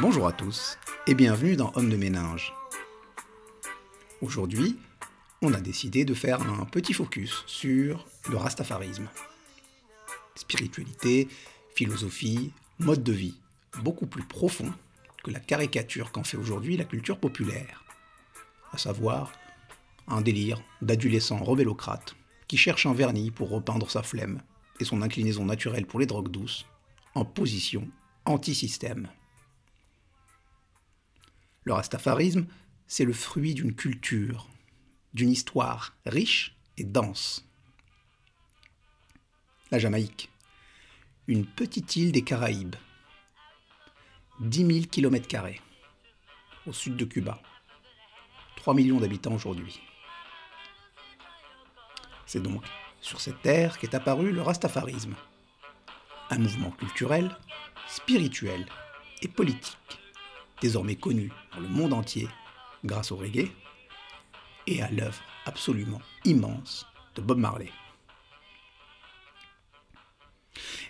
Bonjour à tous et bienvenue dans Homme de ménage. Aujourd'hui, on a décidé de faire un petit focus sur le rastafarisme. Spiritualité, philosophie, mode de vie, beaucoup plus profond que la caricature qu'en fait aujourd'hui la culture populaire. À savoir, un délire d'adolescent rebellocrate qui cherche un vernis pour repeindre sa flemme et son inclinaison naturelle pour les drogues douces en position anti-système. Le rastafarisme, c'est le fruit d'une culture, d'une histoire riche et dense. La Jamaïque, une petite île des Caraïbes, 10 000 km, au sud de Cuba, 3 millions d'habitants aujourd'hui. C'est donc sur cette terre qu'est apparu le rastafarisme, un mouvement culturel, spirituel et politique désormais connu dans le monde entier grâce au reggae, et à l'œuvre absolument immense de Bob Marley.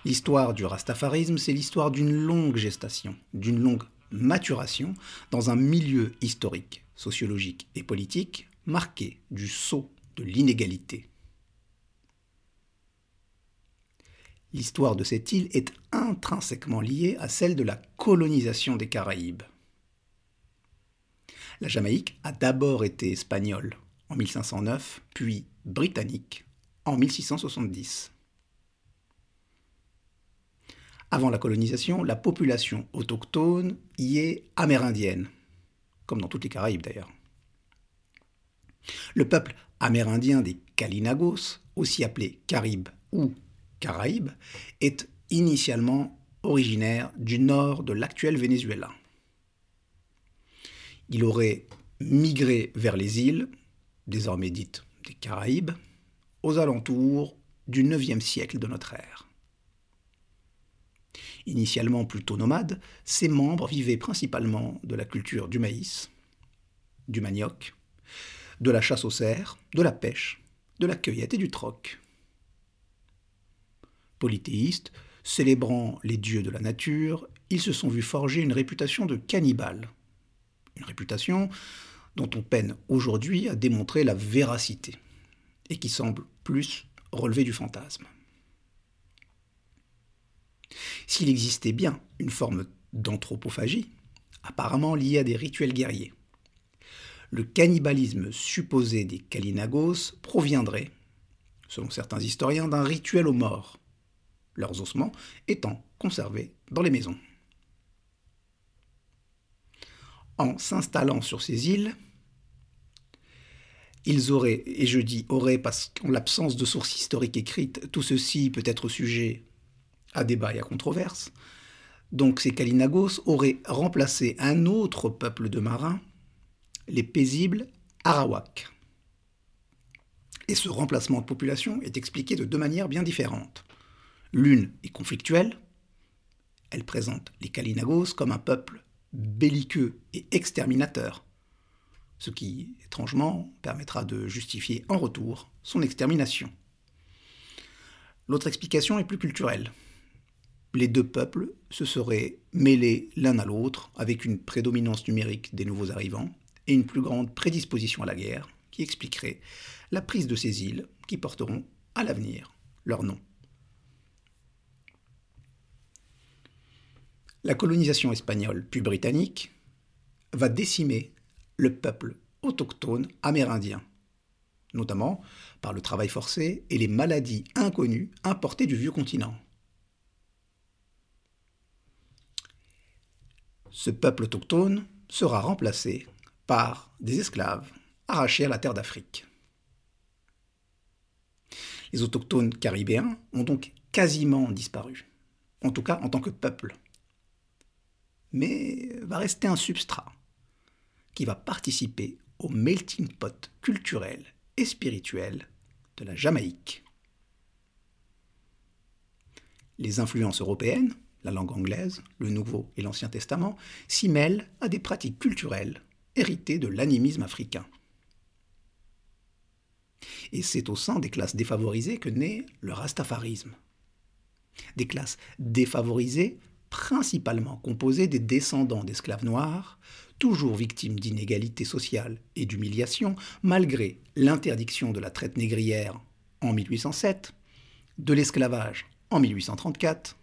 L'histoire du rastafarisme, c'est l'histoire d'une longue gestation, d'une longue maturation dans un milieu historique, sociologique et politique marqué du sceau de l'inégalité. L'histoire de cette île est intrinsèquement liée à celle de la colonisation des Caraïbes. La Jamaïque a d'abord été espagnole en 1509, puis britannique en 1670. Avant la colonisation, la population autochtone y est amérindienne, comme dans toutes les Caraïbes d'ailleurs. Le peuple amérindien des Kalinagos, aussi appelé Caribes ou Caraïbes, est initialement originaire du nord de l'actuel Venezuela il aurait migré vers les îles, désormais dites des Caraïbes, aux alentours du IXe siècle de notre ère. Initialement plutôt nomades, ses membres vivaient principalement de la culture du maïs, du manioc, de la chasse aux cerfs, de la pêche, de la cueillette et du troc. Polythéistes, célébrant les dieux de la nature, ils se sont vus forger une réputation de cannibales, une réputation dont on peine aujourd'hui à démontrer la véracité, et qui semble plus relever du fantasme. S'il existait bien une forme d'anthropophagie, apparemment liée à des rituels guerriers, le cannibalisme supposé des Kalinagos proviendrait, selon certains historiens, d'un rituel aux morts, leurs ossements étant conservés dans les maisons en s'installant sur ces îles, ils auraient, et je dis auraient parce qu'en l'absence de sources historiques écrites, tout ceci peut être sujet à débat et à controverse, donc ces Kalinagos auraient remplacé un autre peuple de marins, les paisibles Arawaks. Et ce remplacement de population est expliqué de deux manières bien différentes. L'une est conflictuelle, elle présente les Kalinagos comme un peuple belliqueux et exterminateur, ce qui, étrangement, permettra de justifier en retour son extermination. L'autre explication est plus culturelle. Les deux peuples se seraient mêlés l'un à l'autre avec une prédominance numérique des nouveaux arrivants et une plus grande prédisposition à la guerre qui expliquerait la prise de ces îles qui porteront à l'avenir leur nom. La colonisation espagnole puis britannique va décimer le peuple autochtone amérindien, notamment par le travail forcé et les maladies inconnues importées du vieux continent. Ce peuple autochtone sera remplacé par des esclaves arrachés à la terre d'Afrique. Les autochtones caribéens ont donc quasiment disparu, en tout cas en tant que peuple mais va rester un substrat qui va participer au melting pot culturel et spirituel de la Jamaïque. Les influences européennes, la langue anglaise, le Nouveau et l'Ancien Testament, s'y mêlent à des pratiques culturelles héritées de l'animisme africain. Et c'est au sein des classes défavorisées que naît le rastafarisme. Des classes défavorisées principalement composé des descendants d'esclaves noirs, toujours victimes d'inégalités sociales et d'humiliation, malgré l'interdiction de la traite négrière en 1807, de l'esclavage en 1834,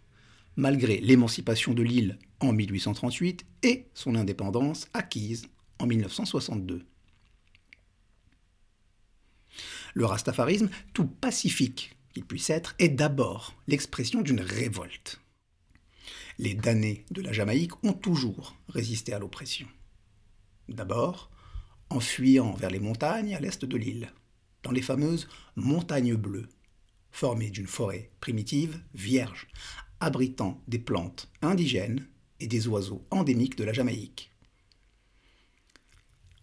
malgré l'émancipation de l'île en 1838 et son indépendance acquise en 1962. Le rastafarisme, tout pacifique qu'il puisse être, est d'abord l'expression d'une révolte. Les damnés de la Jamaïque ont toujours résisté à l'oppression. D'abord, en fuyant vers les montagnes à l'est de l'île, dans les fameuses montagnes bleues, formées d'une forêt primitive vierge, abritant des plantes indigènes et des oiseaux endémiques de la Jamaïque.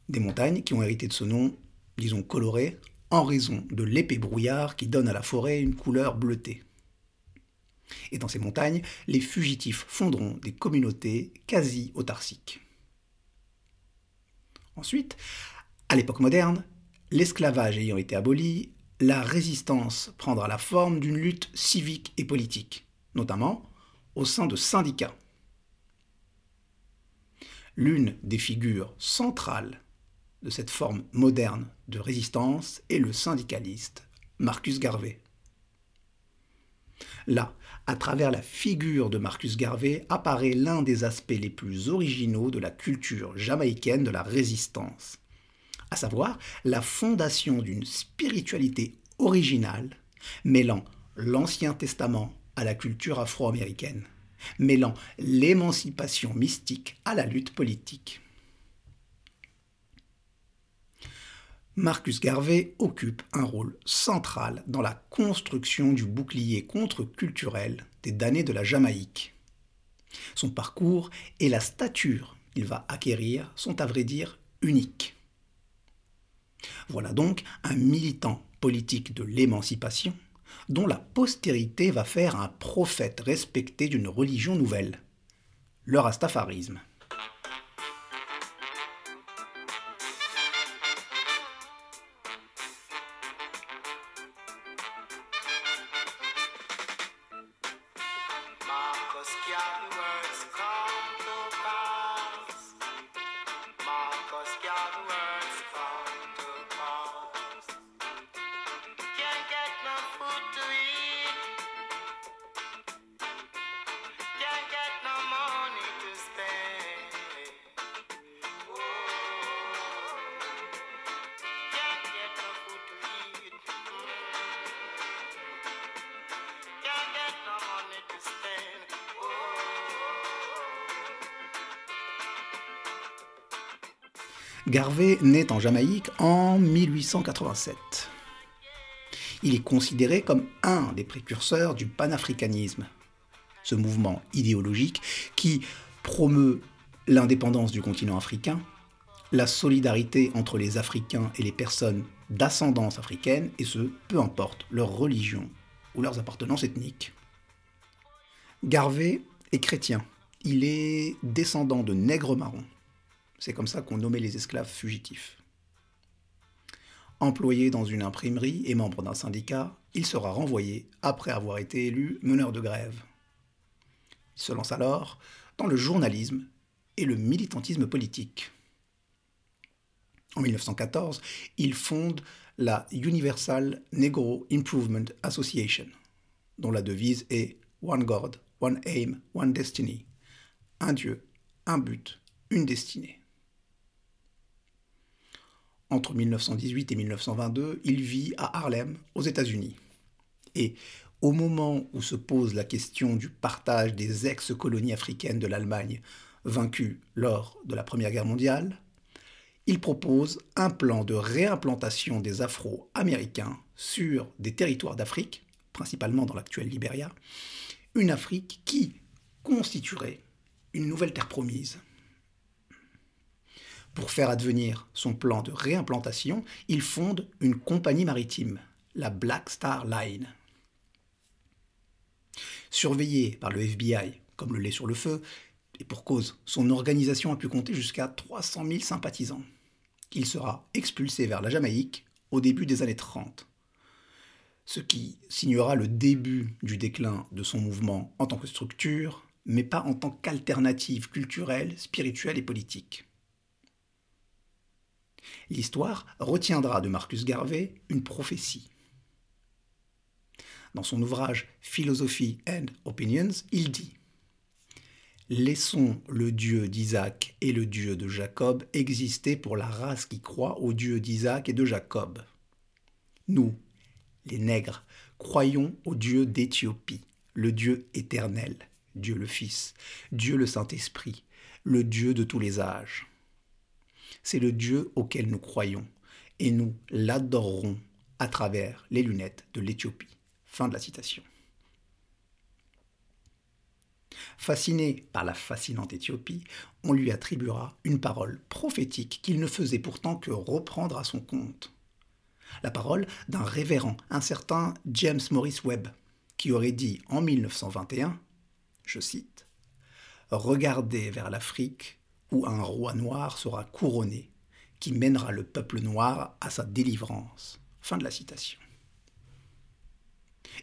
Des montagnes qui ont hérité de ce nom, disons coloré, en raison de l'épais brouillard qui donne à la forêt une couleur bleutée. Et dans ces montagnes, les fugitifs fonderont des communautés quasi autarciques. Ensuite, à l'époque moderne, l'esclavage ayant été aboli, la résistance prendra la forme d'une lutte civique et politique, notamment au sein de syndicats. L'une des figures centrales de cette forme moderne de résistance est le syndicaliste Marcus Garvey. Là, à travers la figure de Marcus Garvey, apparaît l'un des aspects les plus originaux de la culture jamaïcaine de la résistance, à savoir la fondation d'une spiritualité originale mêlant l'Ancien Testament à la culture afro-américaine, mêlant l'émancipation mystique à la lutte politique. Marcus Garvey occupe un rôle central dans la construction du bouclier contre-culturel des damnés de la Jamaïque. Son parcours et la stature qu'il va acquérir sont à vrai dire uniques. Voilà donc un militant politique de l'émancipation dont la postérité va faire un prophète respecté d'une religion nouvelle, le rastafarisme. Garvey naît en Jamaïque en 1887. Il est considéré comme un des précurseurs du panafricanisme, ce mouvement idéologique qui promeut l'indépendance du continent africain, la solidarité entre les Africains et les personnes d'ascendance africaine, et ce, peu importe leur religion ou leurs appartenances ethniques. Garvey est chrétien. Il est descendant de nègres marrons. C'est comme ça qu'on nommait les esclaves fugitifs. Employé dans une imprimerie et membre d'un syndicat, il sera renvoyé après avoir été élu meneur de grève. Il se lance alors dans le journalisme et le militantisme politique. En 1914, il fonde la Universal Negro Improvement Association, dont la devise est One God, One Aim, One Destiny. Un Dieu, un but, une destinée. Entre 1918 et 1922, il vit à Harlem, aux États-Unis. Et au moment où se pose la question du partage des ex-colonies africaines de l'Allemagne, vaincues lors de la Première Guerre mondiale, il propose un plan de réimplantation des Afro-Américains sur des territoires d'Afrique, principalement dans l'actuel Libéria, une Afrique qui constituerait une nouvelle terre promise. Pour faire advenir son plan de réimplantation, il fonde une compagnie maritime, la Black Star Line. Surveillé par le FBI comme le lait sur le feu, et pour cause, son organisation a pu compter jusqu'à 300 000 sympathisants. Il sera expulsé vers la Jamaïque au début des années 30, ce qui signera le début du déclin de son mouvement en tant que structure mais pas en tant qu'alternative culturelle, spirituelle et politique. L'histoire retiendra de Marcus Garvey une prophétie. Dans son ouvrage Philosophy and Opinions, il dit Laissons le Dieu d'Isaac et le Dieu de Jacob exister pour la race qui croit au Dieu d'Isaac et de Jacob. Nous, les nègres, croyons au Dieu d'Éthiopie, le Dieu éternel, Dieu le Fils, Dieu le Saint-Esprit, le Dieu de tous les âges. C'est le Dieu auquel nous croyons, et nous l'adorerons à travers les lunettes de l'Éthiopie. Fin de la citation. Fasciné par la fascinante Éthiopie, on lui attribuera une parole prophétique qu'il ne faisait pourtant que reprendre à son compte. La parole d'un révérend, un certain James Morris Webb, qui aurait dit en 1921, je cite, Regardez vers l'Afrique où un roi noir sera couronné, qui mènera le peuple noir à sa délivrance. Fin de la citation.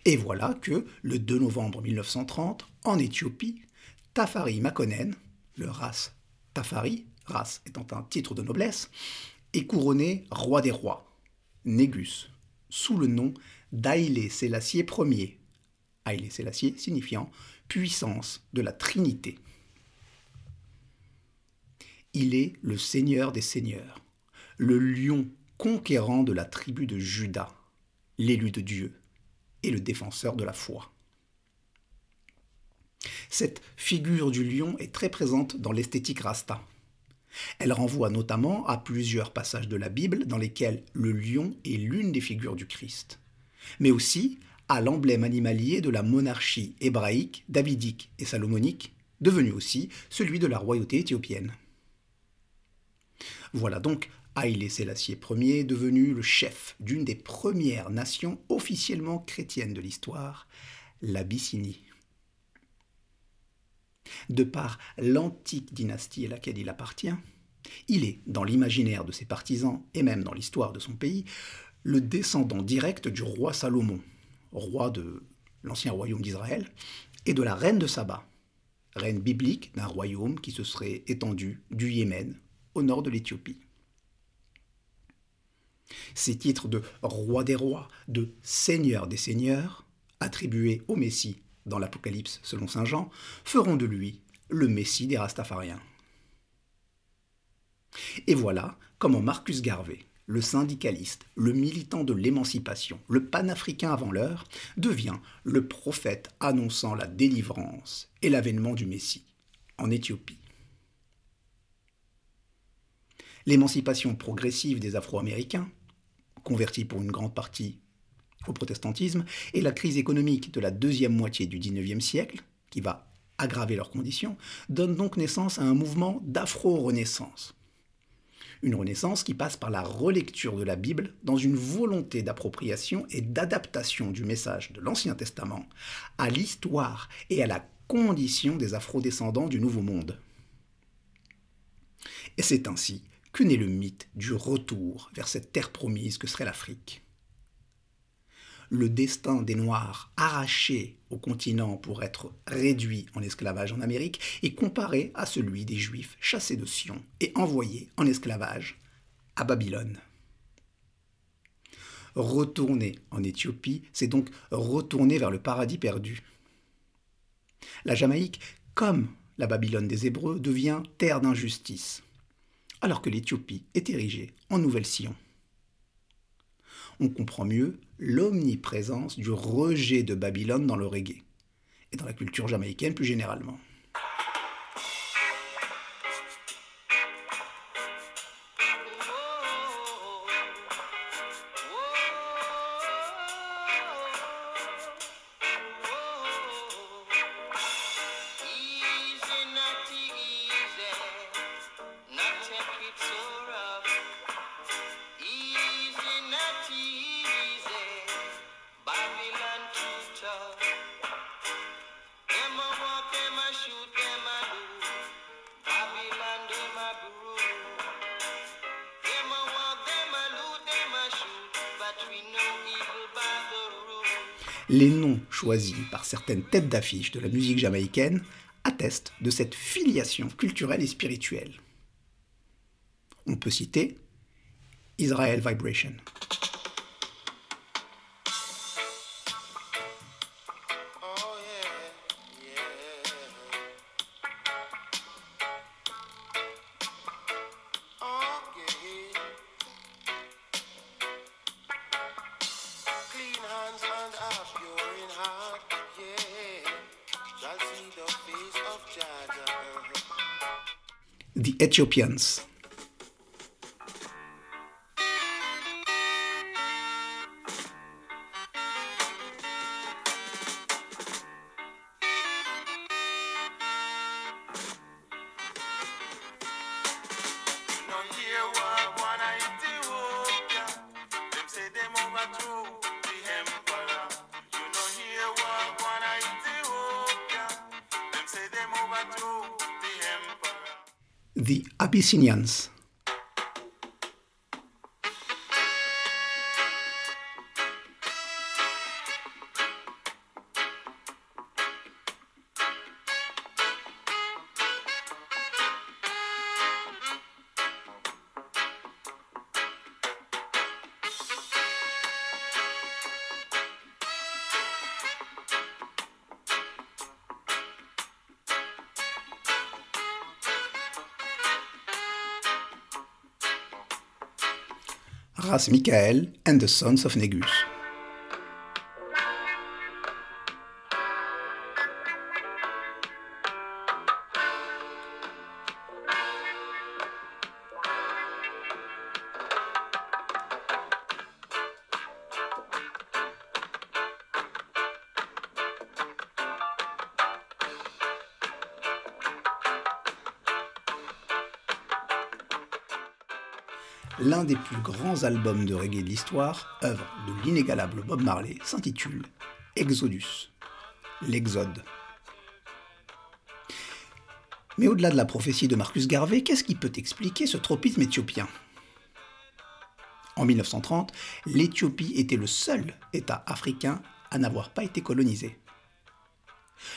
Et voilà que, le 2 novembre 1930, en Éthiopie, Tafari Makonnen, le ras Tafari, ras étant un titre de noblesse, est couronné roi des rois, Négus, sous le nom d'Haïlé Sélassié Ier. Haïlé Sélassié signifiant puissance de la Trinité. Il est le Seigneur des Seigneurs, le lion conquérant de la tribu de Juda, l'élu de Dieu et le défenseur de la foi. Cette figure du lion est très présente dans l'esthétique rasta. Elle renvoie notamment à plusieurs passages de la Bible dans lesquels le lion est l'une des figures du Christ, mais aussi à l'emblème animalier de la monarchie hébraïque, davidique et salomonique, devenu aussi celui de la royauté éthiopienne. Voilà donc Haïlé Sélassié Ier devenu le chef d'une des premières nations officiellement chrétiennes de l'histoire, l'Abyssinie. De par l'antique dynastie à laquelle il appartient, il est, dans l'imaginaire de ses partisans et même dans l'histoire de son pays, le descendant direct du roi Salomon, roi de l'ancien royaume d'Israël, et de la reine de Saba, reine biblique d'un royaume qui se serait étendu du Yémen au nord de l'Éthiopie. Ces titres de roi des rois, de seigneur des seigneurs, attribués au Messie dans l'Apocalypse selon Saint Jean, feront de lui le Messie des Rastafariens. Et voilà comment Marcus Garvey, le syndicaliste, le militant de l'émancipation, le panafricain avant l'heure, devient le prophète annonçant la délivrance et l'avènement du Messie en Éthiopie. L'émancipation progressive des Afro-Américains, convertis pour une grande partie au protestantisme, et la crise économique de la deuxième moitié du XIXe siècle, qui va aggraver leurs conditions, donnent donc naissance à un mouvement d'afro-renaissance. Une renaissance qui passe par la relecture de la Bible dans une volonté d'appropriation et d'adaptation du message de l'Ancien Testament à l'histoire et à la condition des afro-descendants du Nouveau Monde. Et c'est ainsi que naît le mythe du retour vers cette terre promise que serait l'Afrique? Le destin des Noirs arrachés au continent pour être réduits en esclavage en Amérique est comparé à celui des Juifs chassés de Sion et envoyés en esclavage à Babylone. Retourner en Éthiopie, c'est donc retourner vers le paradis perdu. La Jamaïque, comme la Babylone des Hébreux, devient terre d'injustice alors que l'Éthiopie est érigée en Nouvelle-Sion. On comprend mieux l'omniprésence du rejet de Babylone dans le reggae, et dans la culture jamaïcaine plus généralement. Les noms choisis par certaines têtes d'affiche de la musique jamaïcaine attestent de cette filiation culturelle et spirituelle. On peut citer Israel Vibration. Ethiopians. The Abyssinians. Michael and the Sons of Negus. Plus grands albums de reggae de l'histoire, œuvre de l'inégalable Bob Marley, s'intitule Exodus, l'Exode. Mais au-delà de la prophétie de Marcus Garvey, qu'est-ce qui peut expliquer ce tropisme éthiopien? En 1930, l'Éthiopie était le seul État africain à n'avoir pas été colonisé.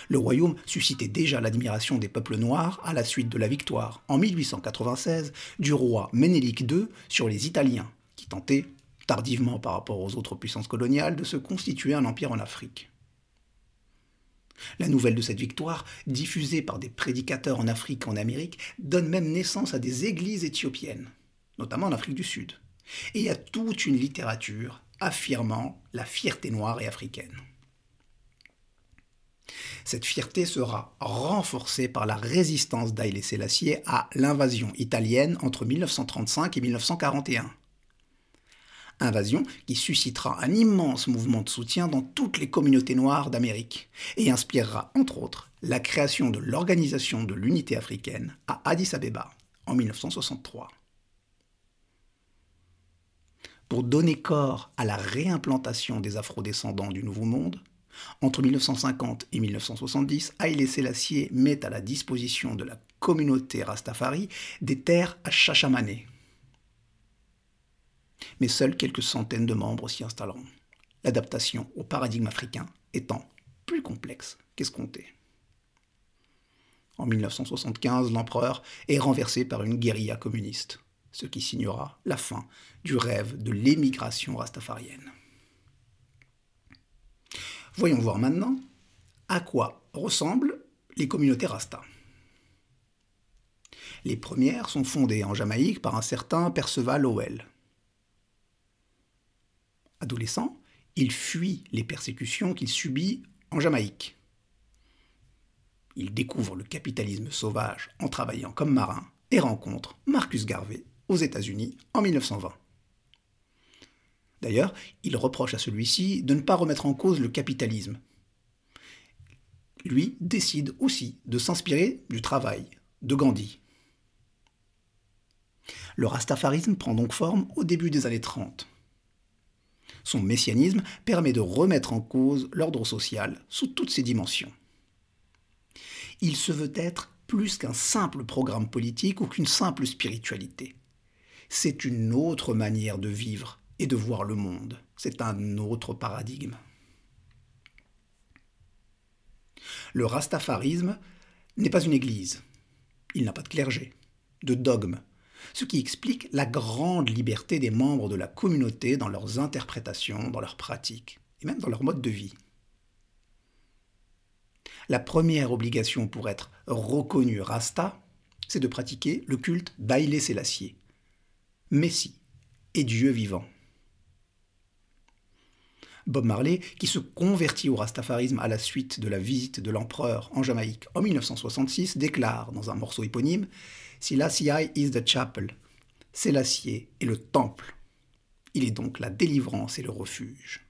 Le royaume suscitait déjà l'admiration des peuples noirs à la suite de la victoire, en 1896, du roi Ménélique II sur les Italiens, qui tentaient, tardivement par rapport aux autres puissances coloniales, de se constituer un empire en Afrique. La nouvelle de cette victoire, diffusée par des prédicateurs en Afrique et en Amérique, donne même naissance à des églises éthiopiennes, notamment en Afrique du Sud, et à toute une littérature affirmant la fierté noire et africaine. Cette fierté sera renforcée par la résistance d'Haïlé Sélassié à l'invasion italienne entre 1935 et 1941. Invasion qui suscitera un immense mouvement de soutien dans toutes les communautés noires d'Amérique et inspirera entre autres la création de l'Organisation de l'Unité africaine à Addis Abeba en 1963. Pour donner corps à la réimplantation des afrodescendants du Nouveau Monde, entre 1950 et 1970, Haïlé Sélassié met à la disposition de la communauté Rastafari des terres à Chachamané. Mais seuls quelques centaines de membres s'y installeront, l'adaptation au paradigme africain étant plus complexe qu'escompté. En 1975, l'empereur est renversé par une guérilla communiste, ce qui signera la fin du rêve de l'émigration rastafarienne. Voyons voir maintenant à quoi ressemblent les communautés Rasta. Les premières sont fondées en Jamaïque par un certain Perceval Howell. Adolescent, il fuit les persécutions qu'il subit en Jamaïque. Il découvre le capitalisme sauvage en travaillant comme marin et rencontre Marcus Garvey aux États-Unis en 1920. D'ailleurs, il reproche à celui-ci de ne pas remettre en cause le capitalisme. Lui décide aussi de s'inspirer du travail de Gandhi. Le rastafarisme prend donc forme au début des années 30. Son messianisme permet de remettre en cause l'ordre social sous toutes ses dimensions. Il se veut être plus qu'un simple programme politique ou qu'une simple spiritualité. C'est une autre manière de vivre et de voir le monde. C'est un autre paradigme. Le rastafarisme n'est pas une église. Il n'a pas de clergé, de dogme, ce qui explique la grande liberté des membres de la communauté dans leurs interprétations, dans leurs pratiques et même dans leur mode de vie. La première obligation pour être reconnu Rasta, c'est de pratiquer le culte d'Aïlé Sélassié, Messie et Dieu vivant. Bob Marley, qui se convertit au rastafarisme à la suite de la visite de l'empereur en Jamaïque en 1966, déclare dans un morceau éponyme Selassie is the chapel, Sélassié est le temple. Il est donc la délivrance et le refuge.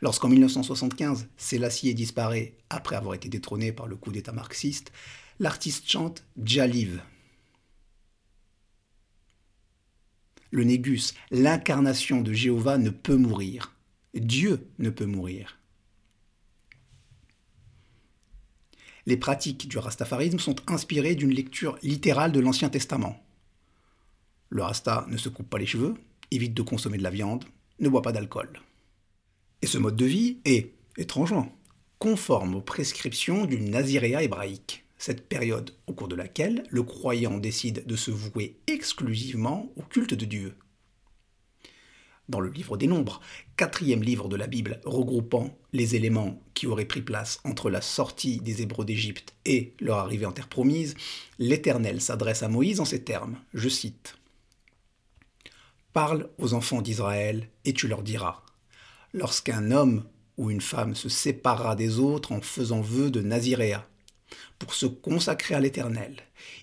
Lorsqu'en 1975, Sélassié disparaît après avoir été détrôné par le coup d'État marxiste, l'artiste chante Jaliv. Le Négus, l'incarnation de Jéhovah, ne peut mourir. Dieu ne peut mourir. Les pratiques du rastafarisme sont inspirées d'une lecture littérale de l'Ancien Testament. Le rasta ne se coupe pas les cheveux, évite de consommer de la viande, ne boit pas d'alcool. Et ce mode de vie est, étrangement, conforme aux prescriptions du naziréa hébraïque, cette période au cours de laquelle le croyant décide de se vouer exclusivement au culte de Dieu. Dans le livre des Nombres, quatrième livre de la Bible regroupant les éléments qui auraient pris place entre la sortie des Hébreux d'Égypte et leur arrivée en terre promise, l'Éternel s'adresse à Moïse en ces termes, je cite Parle aux enfants d'Israël et tu leur diras lorsqu'un homme ou une femme se séparera des autres en faisant vœu de naziréa, pour se consacrer à l'Éternel,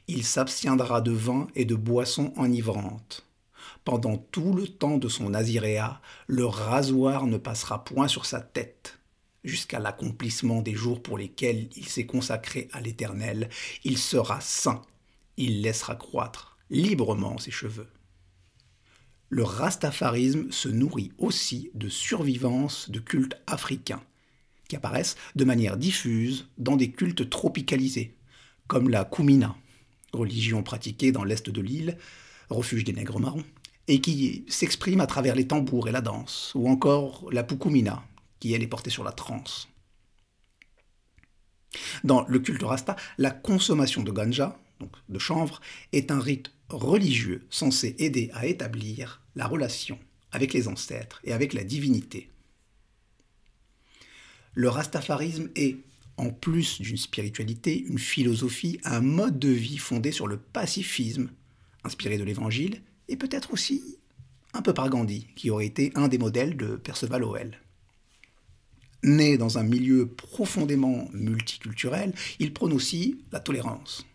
il s'abstiendra de vin et de boissons enivrantes. Pendant tout le temps de son naziréa, le rasoir ne passera point sur sa tête. Jusqu'à l'accomplissement des jours pour lesquels il s'est consacré à l'Éternel, il sera saint. Il laissera croître librement ses cheveux le rastafarisme se nourrit aussi de survivances de cultes africains, qui apparaissent de manière diffuse dans des cultes tropicalisés, comme la Kumina, religion pratiquée dans l'est de l'île, refuge des nègres marrons, et qui s'exprime à travers les tambours et la danse, ou encore la Pukumina, qui elle est portée sur la trance. Dans le culte rasta, la consommation de ganja, donc de chanvre, est un rite religieux censé aider à établir la relation avec les ancêtres et avec la divinité. Le rastafarisme est, en plus d'une spiritualité, une philosophie, un mode de vie fondé sur le pacifisme, inspiré de l'Évangile, et peut-être aussi un peu par Gandhi, qui aurait été un des modèles de Perceval Howell. Né dans un milieu profondément multiculturel, il prône aussi la tolérance,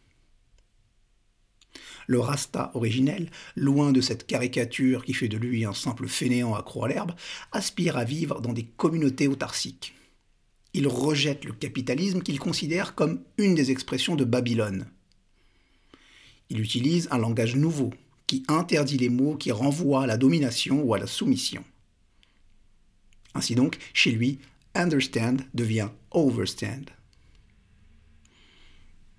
le Rasta originel, loin de cette caricature qui fait de lui un simple fainéant accro à l'herbe, aspire à vivre dans des communautés autarciques. Il rejette le capitalisme qu'il considère comme une des expressions de Babylone. Il utilise un langage nouveau qui interdit les mots qui renvoient à la domination ou à la soumission. Ainsi donc, chez lui, understand devient overstand.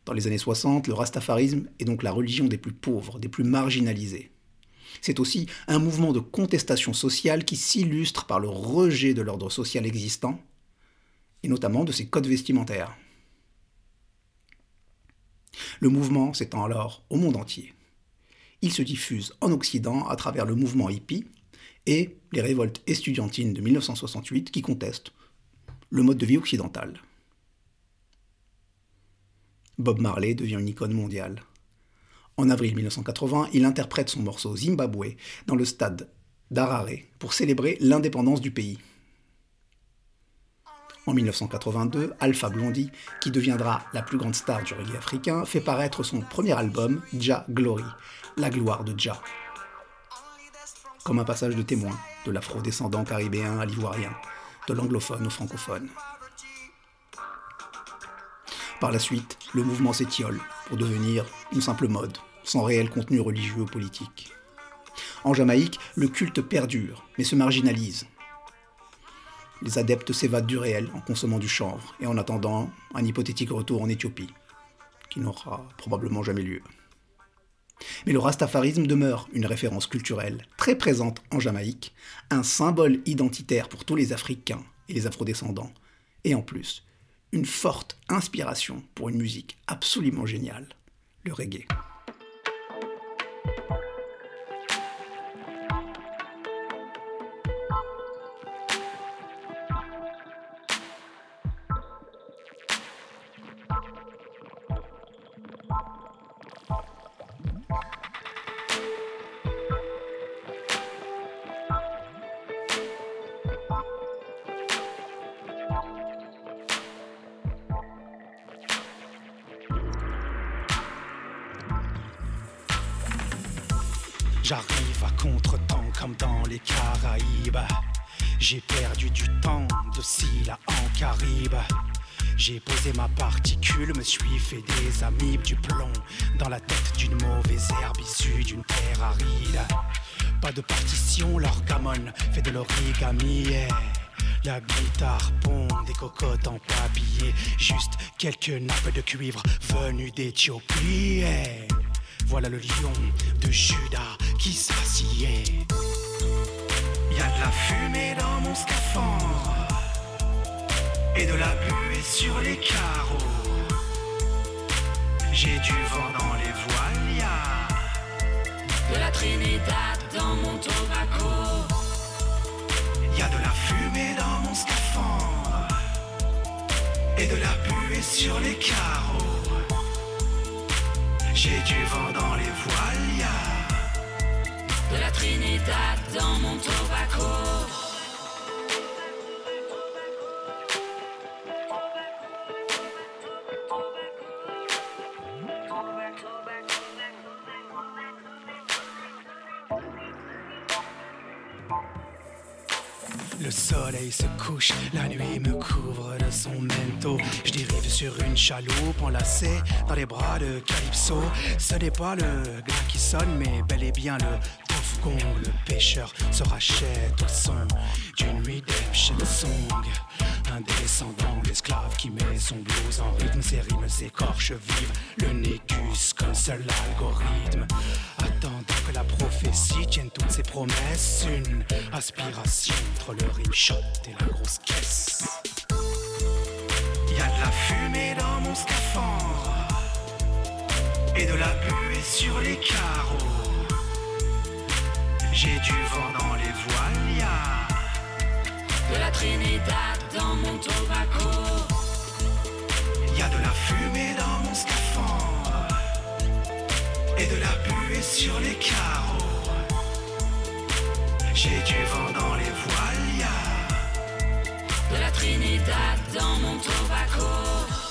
Dans les années 60, le rastafarisme est donc la religion des plus pauvres, des plus marginalisés. C'est aussi un mouvement de contestation sociale qui s'illustre par le rejet de l'ordre social existant, et notamment de ses codes vestimentaires. Le mouvement s'étend alors au monde entier. Il se diffuse en Occident à travers le mouvement hippie et les révoltes estudiantines de 1968 qui contestent le mode de vie occidental. Bob Marley devient une icône mondiale. En avril 1980, il interprète son morceau Zimbabwe dans le stade d'Harare pour célébrer l'indépendance du pays. En 1982, Alpha Blondie, qui deviendra la plus grande star du reggae africain, fait paraître son premier album, Jah Glory, la gloire de Jah. Comme un passage de témoin de l'afro-descendant caribéen à l'ivoirien, de l'anglophone au francophone. Par la suite, le mouvement s'étiole pour devenir une simple mode, sans réel contenu religieux ou politique. En Jamaïque, le culte perdure, mais se marginalise. Les adeptes s'évadent du réel en consommant du chanvre et en attendant un hypothétique retour en Éthiopie, qui n'aura probablement jamais lieu. Mais le rastafarisme demeure une référence culturelle très présente en Jamaïque, un symbole identitaire pour tous les Africains et les afrodescendants, et en plus, une forte inspiration pour une musique absolument géniale, le reggae. J'ai perdu du temps de Scylla en Caribe. J'ai posé ma particule, me suis fait des amibes, du plomb dans la tête d'une mauvaise herbe issue d'une terre aride. Pas de partition, l'orgamone fait de l'origami. La guitare pond des cocottes en papier, juste quelques nappes de cuivre venues d'Éthiopie. Voilà le lion de Judas qui s'assied. La fumée dans mon scaphandre et de la buée sur les carreaux. J'ai du vent dans les voiles, de la Trinidad dans mon tobacco. Y a de la fumée dans mon scaphandre et de la buée sur les carreaux. J'ai du vent dans les voiles, de la Trinidad dans mon tobacco. Le soleil se couche, la nuit me couvre de son manteau. Je dérive sur une chaloupe enlacée dans les bras de Calypso. Ce n'est pas le glas qui sonne, mais bel et bien le Le pêcheur se rachète au son d'une redemption song. Un descendant d'esclave qui met son blues en rythme. Ses rimes s'écorchent vives, le négus comme seul algorithme. Attendant que la prophétie tienne toutes ses promesses. Une aspiration entre le rime shot et la grosse caisse. Y a de la fumée dans mon scaphandre et de la buée sur les carreaux. J'ai du vent dans les voiles, y a de la Trinidad dans mon tobacco. Y a de la fumée dans mon scaphandre et de la buée sur les carreaux. J'ai du vent dans les voiles, y a de la Trinidad dans mon tobacco.